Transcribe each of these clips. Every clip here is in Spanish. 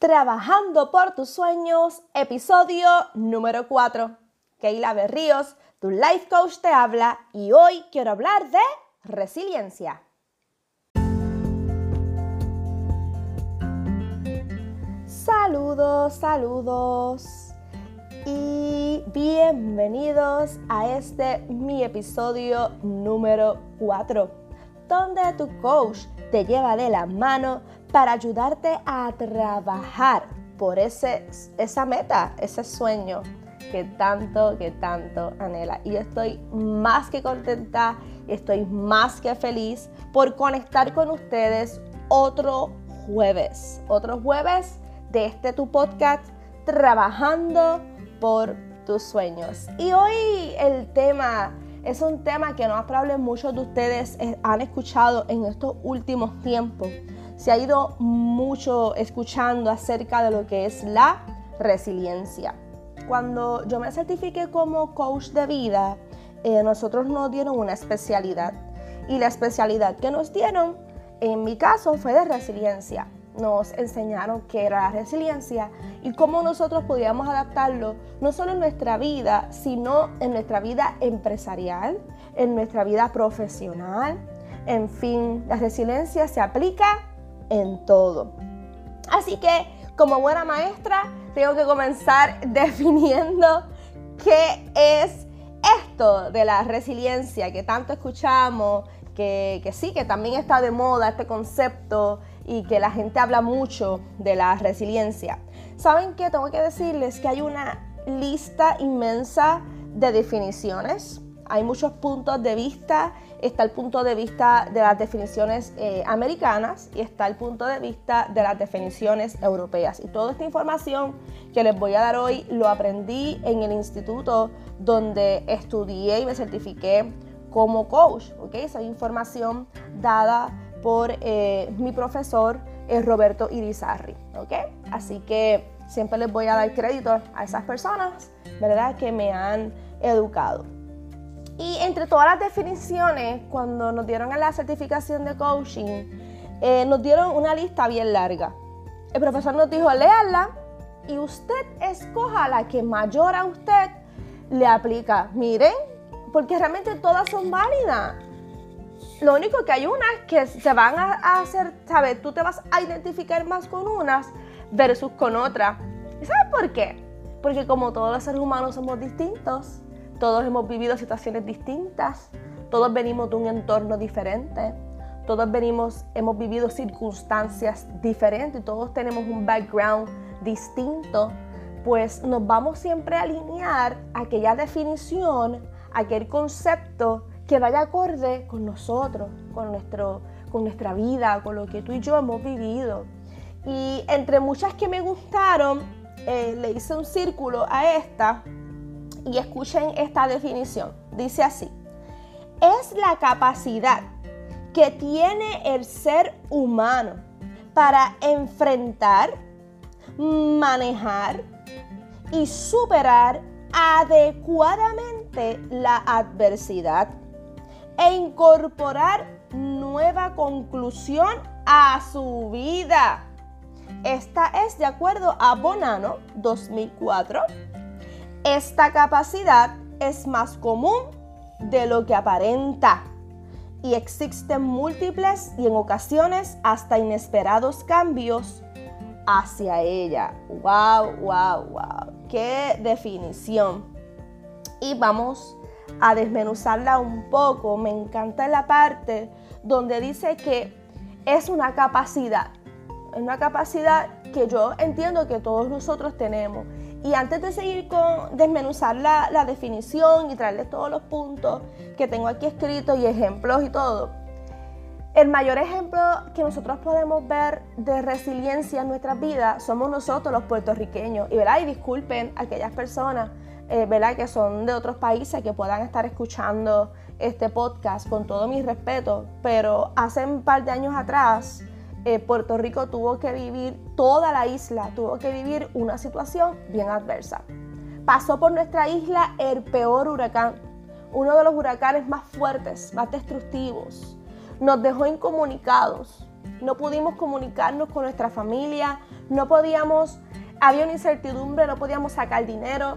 Trabajando por tus sueños, episodio número 4. Keila Berríos, tu life coach te habla y hoy quiero hablar de resiliencia. Saludos, saludos y bienvenidos a este mi episodio número 4, donde tu coach te lleva de la mano para ayudarte a trabajar por ese, esa meta, ese sueño que tanto, que tanto anhela. Y estoy más que contenta, estoy más que feliz por conectar con ustedes otro jueves, otro jueves de este tu podcast, trabajando por tus sueños. Y hoy el tema es un tema que no probable muchos de ustedes eh, han escuchado en estos últimos tiempos se ha ido mucho escuchando acerca de lo que es la resiliencia. Cuando yo me certifiqué como coach de vida, eh, nosotros nos dieron una especialidad y la especialidad que nos dieron, en mi caso, fue de resiliencia. Nos enseñaron qué era la resiliencia y cómo nosotros podíamos adaptarlo no solo en nuestra vida, sino en nuestra vida empresarial, en nuestra vida profesional. En fin, la resiliencia se aplica en todo. Así que, como buena maestra, tengo que comenzar definiendo qué es esto de la resiliencia que tanto escuchamos, que, que, sí, que también está de moda este concepto y que la gente habla mucho de la resiliencia. ¿Saben qué? Tengo que decirles que hay una lista inmensa de definiciones, hay muchos puntos de vista está el punto de vista de las definiciones eh, americanas y está el punto de vista de las definiciones europeas. Y toda esta información que les voy a dar hoy lo aprendí en el instituto donde estudié y me certifiqué como coach. ¿okay? Esa información dada por eh, mi profesor eh, Roberto Irizarri. ¿okay? Así que siempre les voy a dar crédito a esas personas ¿verdad? que me han educado. Y entre todas las definiciones, cuando nos dieron la certificación de coaching, eh, nos dieron una lista bien larga. El profesor nos dijo, léala y usted escoja la que mayor a usted le aplica. Miren, porque realmente todas son válidas. Lo único que hay unas que se van a hacer, ¿sabes? Tú te vas a identificar más con unas versus con otras. ¿Y sabes por qué? Porque como todos los seres humanos somos distintos, todos hemos vivido situaciones distintas, todos venimos de un entorno diferente, todos venimos, hemos vivido circunstancias diferentes, todos tenemos un background distinto, pues nos vamos siempre a alinear aquella definición, aquel concepto que vaya acorde con nosotros, con, nuestro, con nuestra vida, con lo que tú y yo hemos vivido. Y entre muchas que me gustaron, eh, le hice un círculo a esta y escuchen esta definición. Dice así, es la capacidad que tiene el ser humano para enfrentar, manejar y superar adecuadamente la adversidad e incorporar nueva conclusión a su vida. Esta es de acuerdo a Bonano 2004 esta capacidad es más común de lo que aparenta y existen múltiples y en ocasiones hasta inesperados cambios hacia ella. ¡Wow, wow, wow! ¡Qué definición! Y vamos a desmenuzarla un poco. Me encanta la parte donde dice que es una capacidad. Es una capacidad que yo entiendo que todos nosotros tenemos y antes de seguir con desmenuzar la, la definición y traerles todos los puntos que tengo aquí escritos y ejemplos y todo, el mayor ejemplo que nosotros podemos ver de resiliencia en nuestras vidas somos nosotros los puertorriqueños. Y, ¿verdad? y disculpen a aquellas personas eh, que son de otros países que puedan estar escuchando este podcast con todo mi respeto, pero hace un par de años atrás eh, Puerto Rico tuvo que vivir, toda la isla tuvo que vivir una situación bien adversa. Pasó por nuestra isla el peor huracán, uno de los huracanes más fuertes, más destructivos. Nos dejó incomunicados, no pudimos comunicarnos con nuestra familia, no podíamos, había una incertidumbre, no podíamos sacar dinero,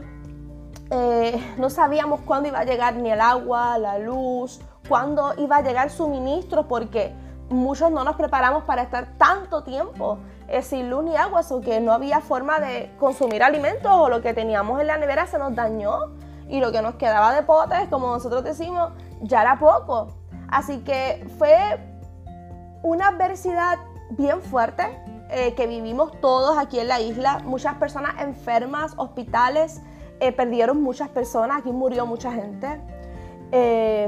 eh, no sabíamos cuándo iba a llegar ni el agua, la luz, cuándo iba a llegar suministro, porque muchos no nos preparamos para estar tanto tiempo eh, sin luz ni agua, o que no había forma de consumir alimentos o lo que teníamos en la nevera se nos dañó y lo que nos quedaba de potes, como nosotros decimos, ya era poco. Así que fue una adversidad bien fuerte eh, que vivimos todos aquí en la isla. Muchas personas enfermas, hospitales, eh, perdieron muchas personas, aquí murió mucha gente.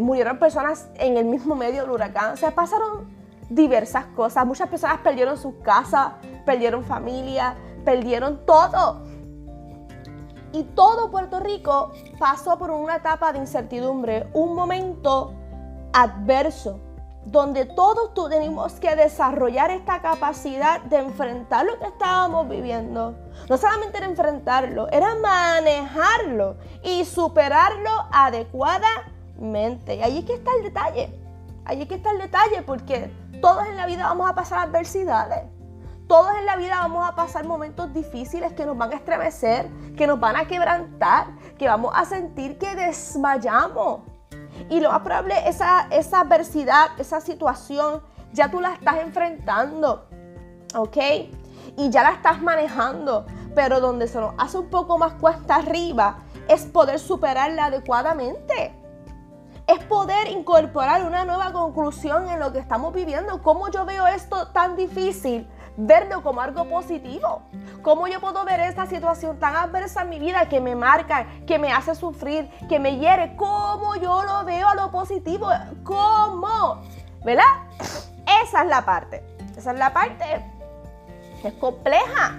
Murieron personas en el mismo medio del huracán. O sea, pasaron diversas cosas. Muchas personas perdieron sus casas, perdieron familia, perdieron todo. Y todo Puerto Rico pasó por una etapa de incertidumbre, un momento adverso, donde todos tenemos que desarrollar esta capacidad de enfrentar lo que estábamos viviendo. No solamente era enfrentarlo, era manejarlo y superarlo adecuadamente. Y ahí es que está el detalle. Ahí es que está el detalle porque todos en la vida vamos a pasar adversidades. Todos en la vida vamos a pasar momentos difíciles que nos van a estremecer, que nos van a quebrantar, que vamos a sentir que desmayamos. Y lo más probable, esa, esa adversidad, esa situación, ya tú la estás enfrentando, ¿ok? Y ya la estás manejando, pero donde se nos hace un poco más cuesta arriba es poder superarla adecuadamente. Es poder incorporar una nueva conclusión en lo que estamos viviendo. ¿Cómo yo veo esto tan difícil? verlo como algo positivo. ¿Cómo yo puedo ver esta situación tan adversa en mi vida que me marca, que me hace sufrir, que me hiere? ¿Cómo yo lo veo a lo positivo? ¿Cómo? ¿Verdad? Esa es la parte. Esa es la parte. Es compleja.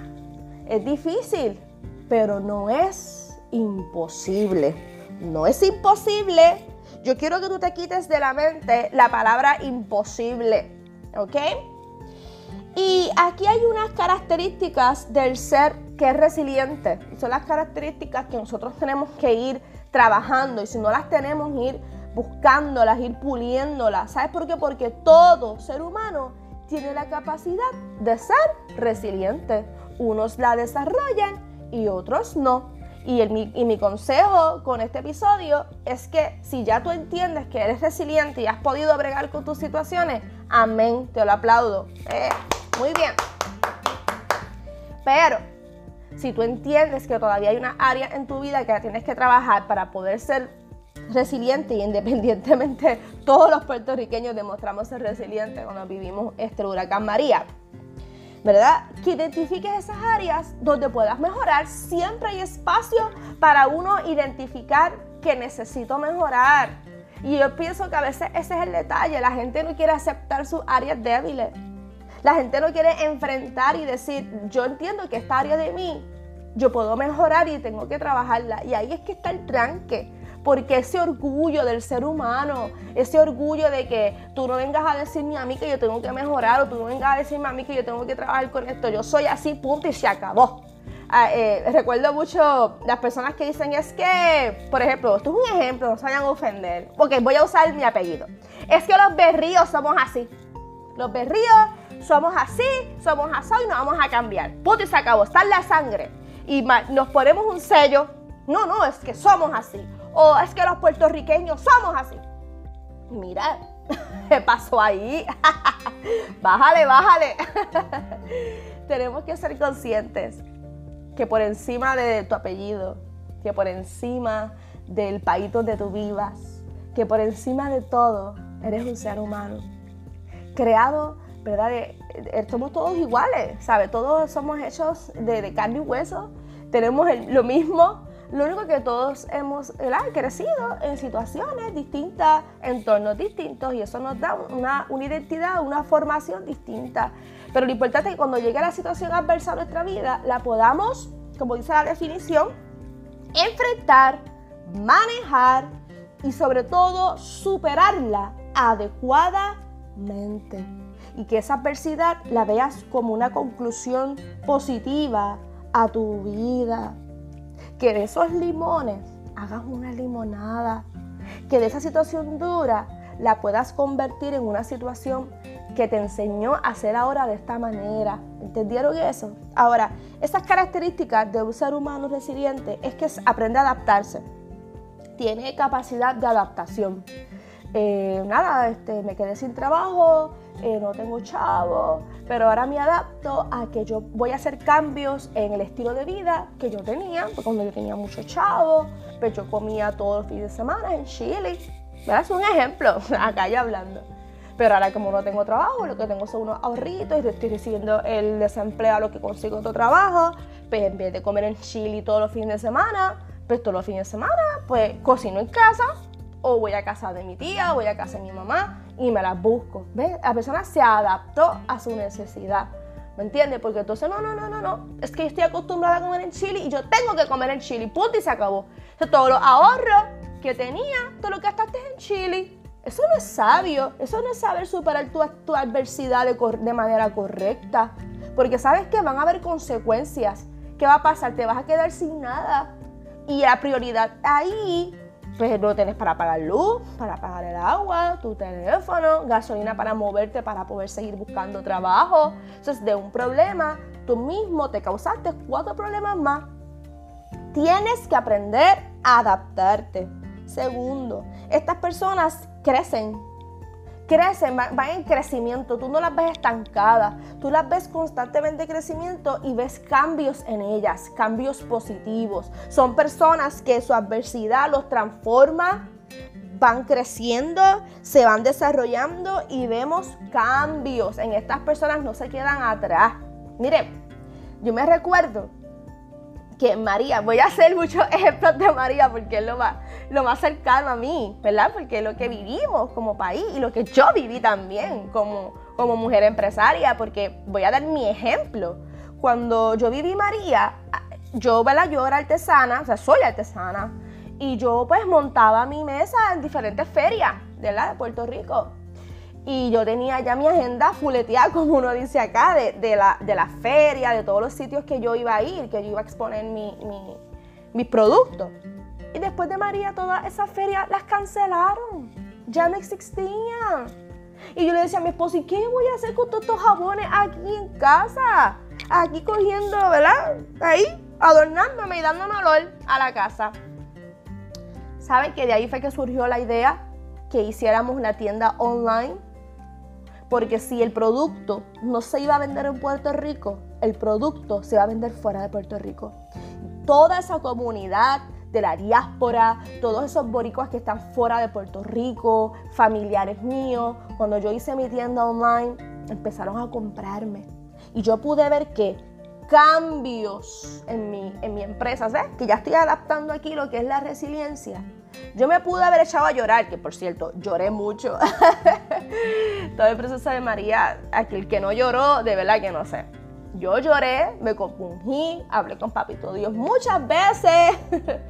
Es difícil. Pero no es imposible. No es imposible. Yo quiero que tú te quites de la mente la palabra imposible. ¿Ok? Y aquí hay unas características del ser que es resiliente. Son las características que nosotros tenemos que ir trabajando y si no las tenemos, ir buscándolas, ir puliéndolas. ¿Sabes por qué? Porque todo ser humano tiene la capacidad de ser resiliente. Unos la desarrollan y otros no. Y, mi, y, mi, consejo con este episodio es que si ya tú entiendes que eres resiliente y has podido bregar con tus situaciones, amén, te lo aplaudo. Eh. Muy bien. Pero si tú entiendes que todavía hay una área en tu vida que tienes que trabajar para poder ser resiliente y independientemente todos los puertorriqueños demostramos ser resilientes cuando vivimos este huracán María. ¿Verdad? Que identifiques esas áreas donde puedas mejorar. Siempre hay espacio para uno identificar que necesito mejorar. Y yo pienso que a veces ese es el detalle. La gente no quiere aceptar sus áreas débiles. La gente no quiere enfrentar y decir, yo entiendo que esta área de mí, yo puedo mejorar y tengo que trabajarla. Y ahí es que está el tranque. Porque ese orgullo del ser humano, ese orgullo de que tú no vengas a decirme a mí que yo tengo que mejorar o tú no vengas a decirme a mí que yo tengo que trabajar con esto, yo soy así, punto y se acabó. Ah, eh, recuerdo mucho las personas que dicen es que, por ejemplo, esto es un ejemplo, no se vayan a ofender. Ok, voy a usar mi apellido. Es que los berríos somos así. Los berríos somos así, somos así y nos vamos a cambiar. Punto y se acabó, está en la sangre. Y nos ponemos un sello, no, no, es que somos así. O es que los puertorriqueños somos así. Mira, ¿qué pasó ahí? bájale, bájale. Tenemos que ser conscientes que por encima de tu apellido, que por encima del país donde tú vivas, que por encima de todo eres un ser humano, creado ¿verdad? somos todos iguales, ¿sabes? Todos somos hechos de, carne y hueso, tenemos lo mismo, lo único que todos hemos crecido en situaciones distintas, entornos distintos, y eso nos da una, una identidad, una formación distinta. Pero lo importante es que cuando llegue la situación adversa a nuestra vida, la podamos, como dice la definición, enfrentar, manejar y sobre todo superarla adecuadamente y que esa adversidad la veas como una conclusión positiva a tu vida. Que de esos limones hagas una limonada. Que de esa situación dura la puedas convertir en una situación que te enseñó a hacer ahora de esta manera. ¿Entendieron eso? Ahora, esas características de un ser humano resiliente es que aprende a adaptarse. Tiene capacidad de adaptación. Eh, nada, este, me quedé sin trabajo, eh, no tengo chavo, pero ahora me adapto a que yo voy a hacer cambios en el estilo de vida que yo tenía, cuando yo tenía mucho chavo, pues yo comía todos los fines de semana en Chile. ¿Verdad? Es un ejemplo, acá ya hablando. Pero ahora como no tengo trabajo, lo que tengo son unos ahorritos y estoy recibiendo el desempleo a lo que consigo otro trabajo, pues en vez de comer en Chile todos los fines de semana, pues todos los fines de semana, pues cocino en casa o voy a casa de mi tía o voy a casa de mi mamá y me las busco. ¿Ves? La persona se adaptó a su necesidad. ¿Me entiendes? Porque entonces, no, no, no, no, no. Es que yo estoy acostumbrada a comer en Chile y yo tengo que comer en Chile. Punto y se acabó. Entonces, todos los ahorros que tenía, todo lo que gastaste en Chile, eso no es sabio, eso no es saber superar tu, tu adversidad de, de, manera correcta. Porque sabes que van a haber consecuencias. ¿Qué va a pasar? Te vas a quedar sin nada. Y la prioridad ahí, pues no tienes para pagar luz, para pagar el agua, tu teléfono, gasolina para moverte para poder seguir buscando trabajo. Entonces, de un problema, tú mismo te causaste cuatro problemas más. Tienes que aprender a adaptarte. Segundo, estas personas crecen, crecen, van, en crecimiento, tú no las ves estancadas, tú las ves constantemente en crecimiento y ves cambios en ellas, cambios positivos. Son personas que su adversidad los transforma, van creciendo, se van desarrollando y vemos cambios. En estas personas no se quedan atrás. Mire, yo me recuerdo que María, voy a hacer muchos ejemplos de María porque es lo más, lo más cercano a mí, ¿verdad? Porque lo que vivimos como país y lo que yo viví también como, como mujer empresaria, porque voy a dar mi ejemplo. Cuando yo viví María, yo, ¿verdad? Yo era artesana, o sea, soy artesana, y yo pues montaba mi mesa en diferentes ferias, ¿verdad? De Puerto Rico. Y yo tenía ya mi agenda fuleteada, como uno dice acá, de, la, de la feria, de todos los sitios que yo iba a ir, que yo iba a exponer mi, mis productos. Después de María, todas esas ferias las cancelaron. Ya no existían. Y yo le decía a mi esposo, ¿y qué voy a hacer con todos estos jabones aquí en casa? Aquí cogiendo, ¿verdad? Ahí, adornándome y dándome olor a la casa. ¿Saben que de ahí fue que surgió la idea que hiciéramos una tienda online porque si el producto no se iba a vender en Puerto Rico, el producto se va a vender fuera de Puerto Rico. Toda esa comunidad de la diáspora, todos esos boricuas que están fuera de Puerto Rico, familiares míos, cuando yo hice mi tienda online, empezaron a comprarme. Y yo pude ver que cambios en mi, en mi empresa, ¿sabes? Que ya estoy adaptando aquí lo que es la resiliencia yo me pude haber echado a llorar, que por cierto, lloré mucho. Todo el proceso de María, aquel que no lloró, de verdad que no sé. Yo lloré, me compungí, hablé con Papito Dios muchas veces,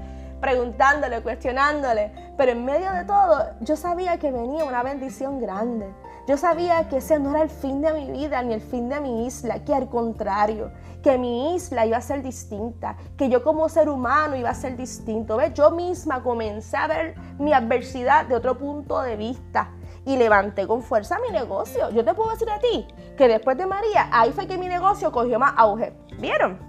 preguntándole, cuestionándole. Pero en medio de todo, yo sabía que venía una bendición grande. Yo sabía que ese no era el fin de mi vida ni el fin de mi isla, que al contrario, que mi isla iba a ser distinta, que yo como ser humano iba a ser distinto. ¿Ves? Yo misma comencé a ver mi adversidad de otro punto de vista y levanté con fuerza mi negocio. Yo te puedo decir a ti que después de María, ahí fue que mi negocio cogió más auge. ¿Vieron?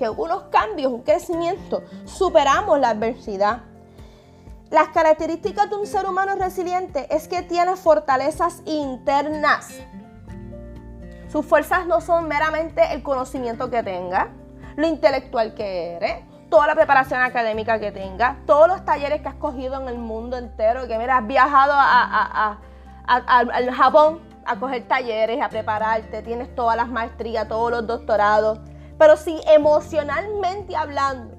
Que hubo unos cambios, un crecimiento, superamos la adversidad. Las características de un ser humano resiliente es que tiene fortalezas internas. Sus fuerzas no son meramente el conocimiento que tenga, lo intelectual que eres, toda la preparación académica que tenga, todos los talleres que has cogido en el mundo entero, que mira, has viajado al Japón a coger talleres, a prepararte, tienes todas las maestrías, todos los doctorados, pero si emocionalmente hablando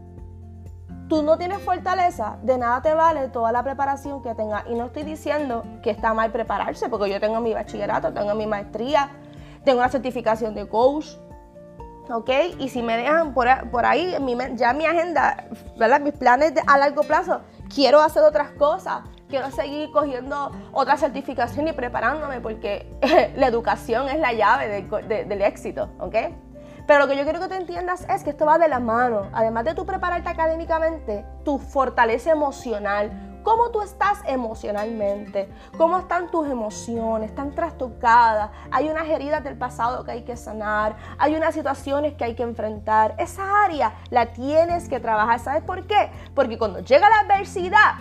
tú no tienes fortaleza, de nada te vale toda la preparación que tengas. Y no estoy diciendo que está mal prepararse, porque yo tengo mi bachillerato, tengo mi maestría, tengo una certificación de coach. ¿Ok? Y si me dejan por, ahí, ya mi agenda, ¿verdad? Mis planes a largo plazo, quiero hacer otras cosas, quiero seguir cogiendo otra certificación y preparándome, porque la educación es la llave del éxito, ¿ok? Pero lo que yo quiero que te entiendas es que esto va de la mano. Además de tú prepararte académicamente, tu fortaleza emocional, ¿Cómo tú estás emocionalmente? ¿Cómo están tus emociones? ¿Están trastocadas? Hay unas heridas del pasado que hay que sanar. Hay unas situaciones que hay que enfrentar. Esa área la tienes que trabajar. ¿Sabes por qué? Porque cuando llega la adversidad,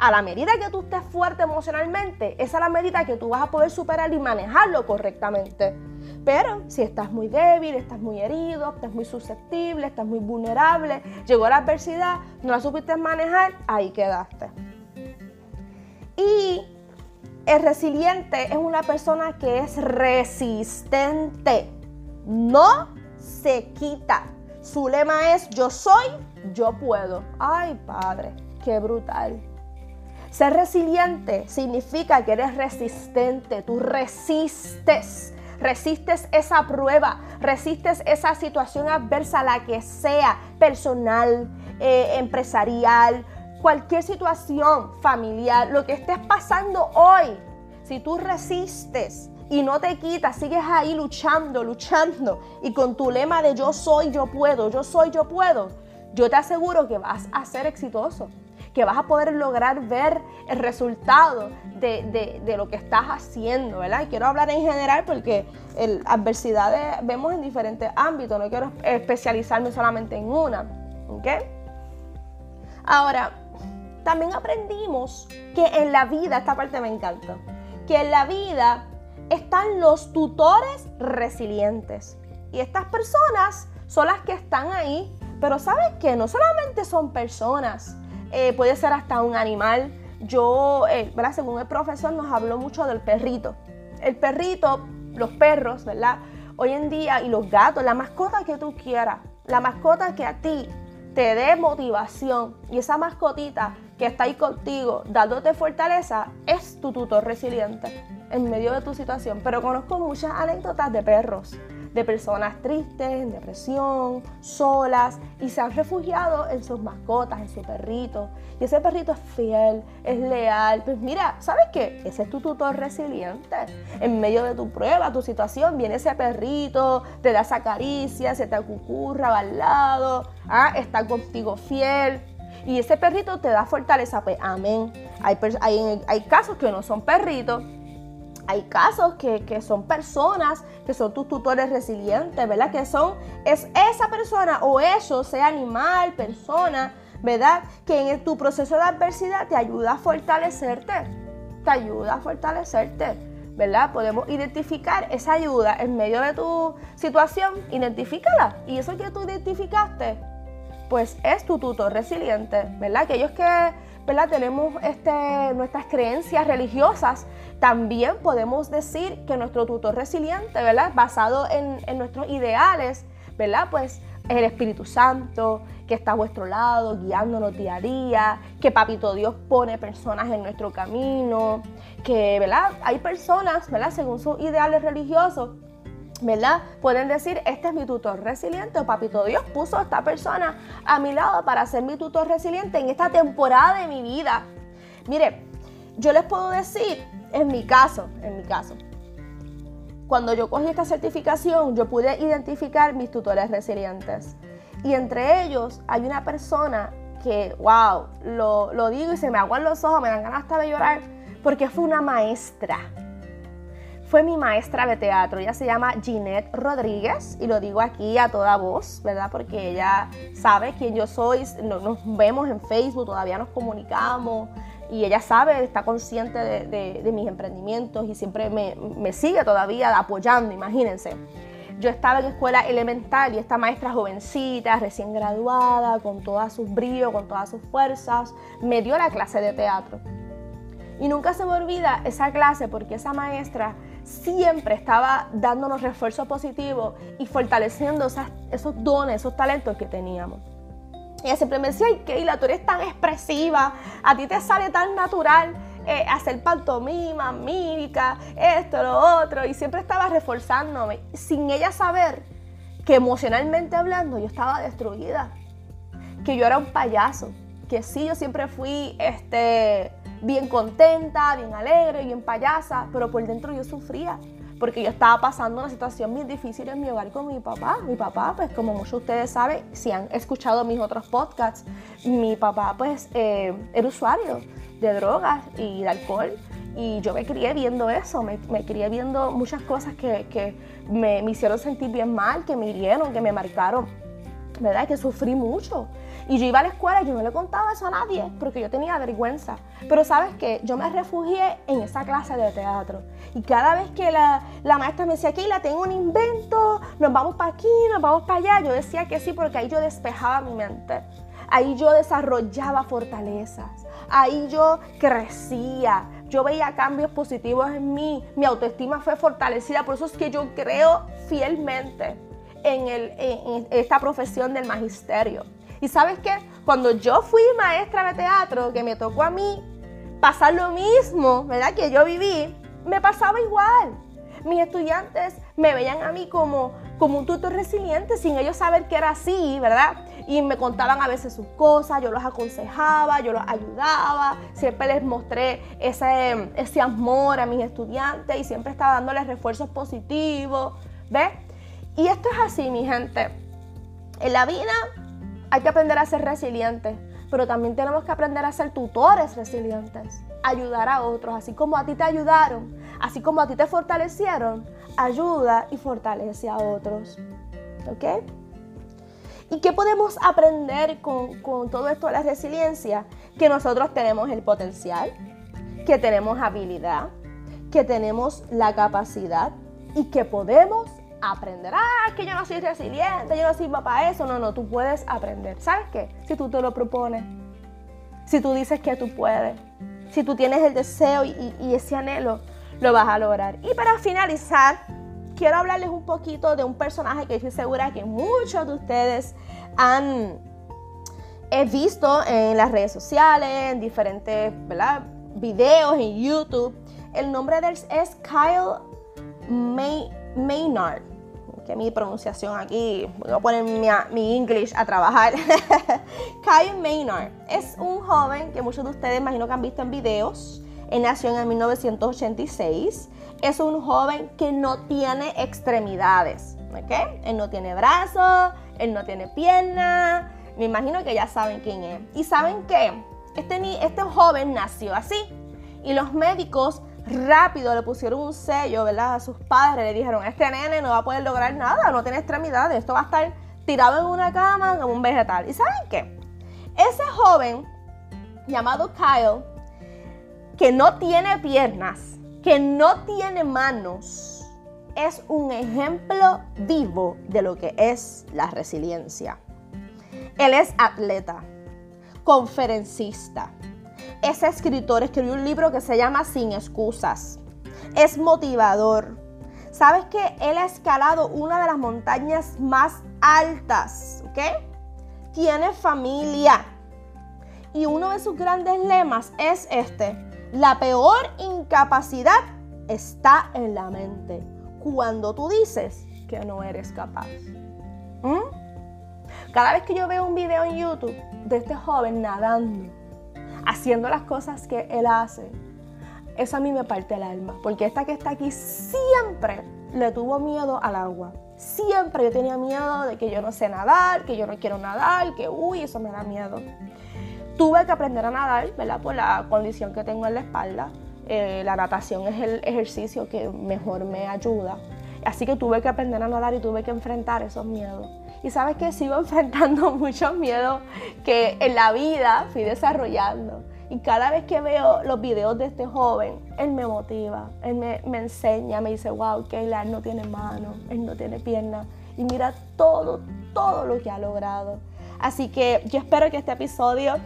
a la medida que tú estés fuerte emocionalmente, esa es la medida que tú vas a poder superar y manejarlo correctamente. Pero si estás muy débil, estás muy herido, estás muy susceptible, estás muy vulnerable, llegó la adversidad, no la supiste manejar, ahí quedaste. Y el resiliente es una persona que es resistente, no se quita. Su lema es yo soy, yo puedo. Ay, padre, qué brutal. Ser resiliente significa que eres resistente, tú resistes resistes esa prueba, resistes esa situación adversa, la que sea, personal, eh, empresarial, cualquier situación familiar, lo que estés pasando hoy, si tú resistes y no te quitas, sigues ahí luchando, luchando. Y con tu lema de yo soy, yo puedo, yo soy, yo puedo, yo te aseguro que vas a ser exitoso que vas a poder lograr ver el resultado de, lo que estás haciendo, ¿verdad? Y quiero hablar en general porque el, adversidades vemos en diferentes ámbitos, no quiero especializarme solamente en una, ¿ok? Ahora, también aprendimos que en la vida, esta parte me encanta, que en la vida están los tutores resilientes. Y estas personas son las que están ahí, pero ¿sabes qué? No solamente son personas, eh, puede ser hasta un animal. Yo, eh, ¿verdad? Según el profesor nos habló mucho del perrito. El perrito, los perros, ¿verdad? Hoy en día y los gatos, la mascota que tú quieras, la mascota que a ti te dé motivación y esa mascotita que está ahí contigo dándote fortaleza es tu tutor resiliente en medio de tu situación. Pero conozco muchas anécdotas de perros de personas tristes, en depresión, solas y se han refugiado en sus mascotas, en su perrito. Y ese perrito es fiel, es leal. Pues mira, ¿sabes qué? Ese es tu tutor resiliente. En medio de tu prueba, tu situación, viene ese perrito, te da esa se te acucurra al lado, ¿ah? está contigo fiel. Y ese perrito te da fortaleza, pues amén. Hay, hay, hay casos que no son perritos, hay casos que, son personas que son tus tutores resilientes, ¿verdad? Que son, es esa persona o eso, sea animal, persona, ¿verdad? Que en tu proceso de adversidad te ayuda a fortalecerte, te ayuda a fortalecerte, ¿verdad? Podemos identificar esa ayuda en medio de tu situación, identifícala. Y eso que tú identificaste, pues es tu tutor resiliente, ¿verdad? Aquellos que ¿verdad? tenemos este, nuestras creencias religiosas, también podemos decir que nuestro tutor resiliente, ¿verdad? basado en, en nuestros ideales, ¿verdad? pues el Espíritu Santo, que está a vuestro lado, guiándonos día a día, que Papito Dios pone personas en nuestro camino, que ¿verdad? hay personas, ¿verdad? según sus ideales religiosos, ¿verdad? Pueden decir, este es mi tutor resiliente o papito Dios puso a esta persona a mi lado para ser mi tutor resiliente en esta temporada de mi vida. Mire, yo les puedo decir, en mi caso, en mi caso, cuando yo cogí esta certificación, yo pude identificar mis tutores resilientes. Y entre ellos hay una persona que, wow, lo, lo digo y se me aguan los ojos, me dan ganas hasta de llorar, porque fue una maestra fue mi maestra de teatro. Ella se llama Ginette Rodríguez y lo digo aquí a toda voz, ¿verdad? Porque ella sabe quién yo soy, nos vemos en Facebook, todavía nos comunicamos y ella sabe, está consciente de, mis emprendimientos y siempre me, sigue todavía apoyando, imagínense. Yo estaba en escuela elemental y esta maestra jovencita, recién graduada, con todas sus bríos, con todas sus fuerzas, me dio la clase de teatro. Y nunca se me olvida esa clase porque esa maestra siempre estaba dándonos refuerzo positivo y fortaleciendo esos dones, esos talentos que teníamos. Ella siempre me decía, ay, Keila, tú eres tan expresiva, a ti te sale tan natural eh, hacer pantomima, mímica, esto, lo otro, y siempre estaba reforzándome, sin ella saber que emocionalmente hablando yo estaba destruida, que yo era un payaso, que sí, yo siempre fui este, bien contenta, bien alegre, bien payasa, pero por dentro yo sufría, porque yo estaba pasando una situación muy difícil en mi hogar con mi papá. Mi papá, pues como muchos de ustedes saben, si han escuchado mis otros podcasts, mi papá pues eh, era usuario de drogas y de alcohol. Y yo me crié viendo eso, me, me crié viendo muchas cosas que, que me, me, hicieron sentir bien mal, que me hirieron, que me marcaron, ¿verdad? Que sufrí mucho. Y yo iba a la escuela y yo no le contaba eso a nadie porque yo tenía vergüenza. Pero sabes qué, yo me refugié en esa clase de teatro. Y cada vez que la, la maestra me decía, la tengo un invento, nos vamos para aquí, nos vamos para allá, yo decía que sí porque ahí yo despejaba mi mente. Ahí yo desarrollaba fortalezas. Ahí yo crecía. Yo veía cambios positivos en mí. Mi autoestima fue fortalecida. Por eso es que yo creo fielmente en, el, en esta profesión del magisterio. Y sabes qué? Cuando yo fui maestra de teatro, que me tocó a mí pasar lo mismo, ¿verdad? Que yo viví, me pasaba igual. Mis estudiantes me veían a mí como, como un tutor resiliente sin ellos saber que era así, ¿verdad? Y me contaban a veces sus cosas, yo los aconsejaba, yo los ayudaba, siempre les mostré ese, ese amor a mis estudiantes y siempre estaba dándoles refuerzos positivos, ¿ves? Y esto es así, mi gente. En la vida hay que aprender a ser resilientes, pero también tenemos que aprender a ser tutores resilientes, ayudar a otros, así como a ti te ayudaron, así como a ti te fortalecieron, ayuda y fortalece a otros. ¿Ok? ¿Y qué podemos aprender con, con todo esto de la resiliencia? Que nosotros tenemos el potencial, que tenemos habilidad, que tenemos la capacidad y que podemos aprender. Ah, que yo no soy resiliente, yo no sirvo para eso. No, no, tú puedes aprender. ¿Sabes qué? Si tú te lo propones, si tú dices que tú puedes, si tú tienes el deseo y, ese anhelo, lo vas a lograr. Y para finalizar, quiero hablarles un poquito de un personaje que estoy segura que muchos de ustedes han he visto en las redes sociales, en diferentes videos en YouTube. El nombre de él es Kyle May Maynard. Que mi pronunciación aquí, voy a poner mi, mi English a trabajar. Kyle Maynard es un joven que muchos de ustedes imagino que han visto en videos. Él nació en el 1986. Es un joven que no tiene extremidades. ¿ok? Él no tiene brazos, él no tiene piernas. Me imagino que ya saben quién es. ¿Y saben qué? Este, este joven nació así. Y los médicos rápido le pusieron un sello, ¿verdad? A sus padres le dijeron, este nene no va a poder lograr nada, no tiene extremidades, esto va a estar tirado en una cama como un vegetal. ¿Y saben qué? Ese joven llamado Kyle, que no tiene piernas, que no tiene manos, es un ejemplo vivo de lo que es la resiliencia. Él es atleta, conferencista, ese escritor escribió un libro que se llama Sin excusas. Es motivador. ¿Sabes que él ha escalado una de las montañas más altas? ¿Ok? Tiene familia. Y uno de sus grandes lemas es este. La peor incapacidad está en la mente. Cuando tú dices que no eres capaz. ¿Mm? Cada vez que yo veo un video en YouTube de este joven nadando, haciendo las cosas que Él hace, eso a mí me parte el alma, porque esta que está aquí siempre le tuvo miedo al agua. Siempre yo tenía miedo de que yo no sé nadar, que yo no quiero nadar, que uy, eso me da miedo. Tuve que aprender a nadar, ¿verdad? Por la condición que tengo en la espalda. Eh, la natación es el ejercicio que mejor me ayuda. Así que tuve que aprender a nadar y tuve que enfrentar esos miedos. Y sabes que sigo enfrentando muchos miedos que en la vida fui desarrollando. Y cada vez que veo los videos de este joven, él me motiva, él me, enseña, me dice, wow, Keila, él no tiene manos, él no tiene piernas. Y mira todo, todo lo que ha logrado. Así que yo espero que este episodio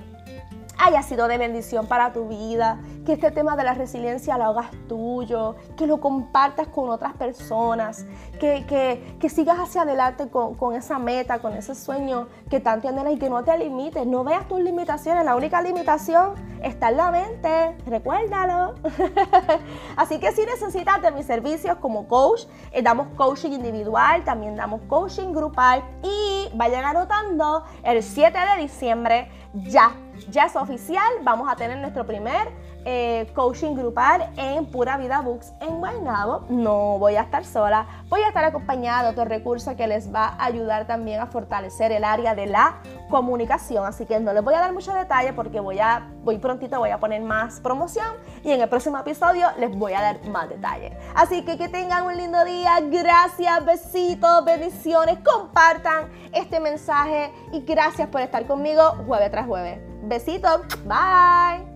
haya sido de bendición para tu vida, que este tema de la resiliencia lo hagas tuyo, que lo compartas con otras personas, que, que, sigas hacia adelante con, con, esa meta, con ese sueño que tanto anhelas y que no te limites, no veas tus limitaciones, la única limitación está en la mente, recuérdalo. Así que si necesitas de mis servicios como coach, eh, damos coaching individual, también damos coaching grupal y vayan anotando el 7 de diciembre ya, ya es oficial, vamos a tener nuestro primer eh, coaching grupal en Pura Vida Books en Guaynabo. No voy a estar sola, voy a estar acompañada de otro recurso que les va a ayudar también a fortalecer el área de la comunicación. Así que no les voy a dar mucho detalle porque voy a, voy prontito, voy a poner más promoción y en el próximo episodio les voy a dar más detalles. Así que que tengan un lindo día. Gracias, besitos, bendiciones. Compartan este mensaje y gracias por estar conmigo jueves tras jueves. Besitos. Bye.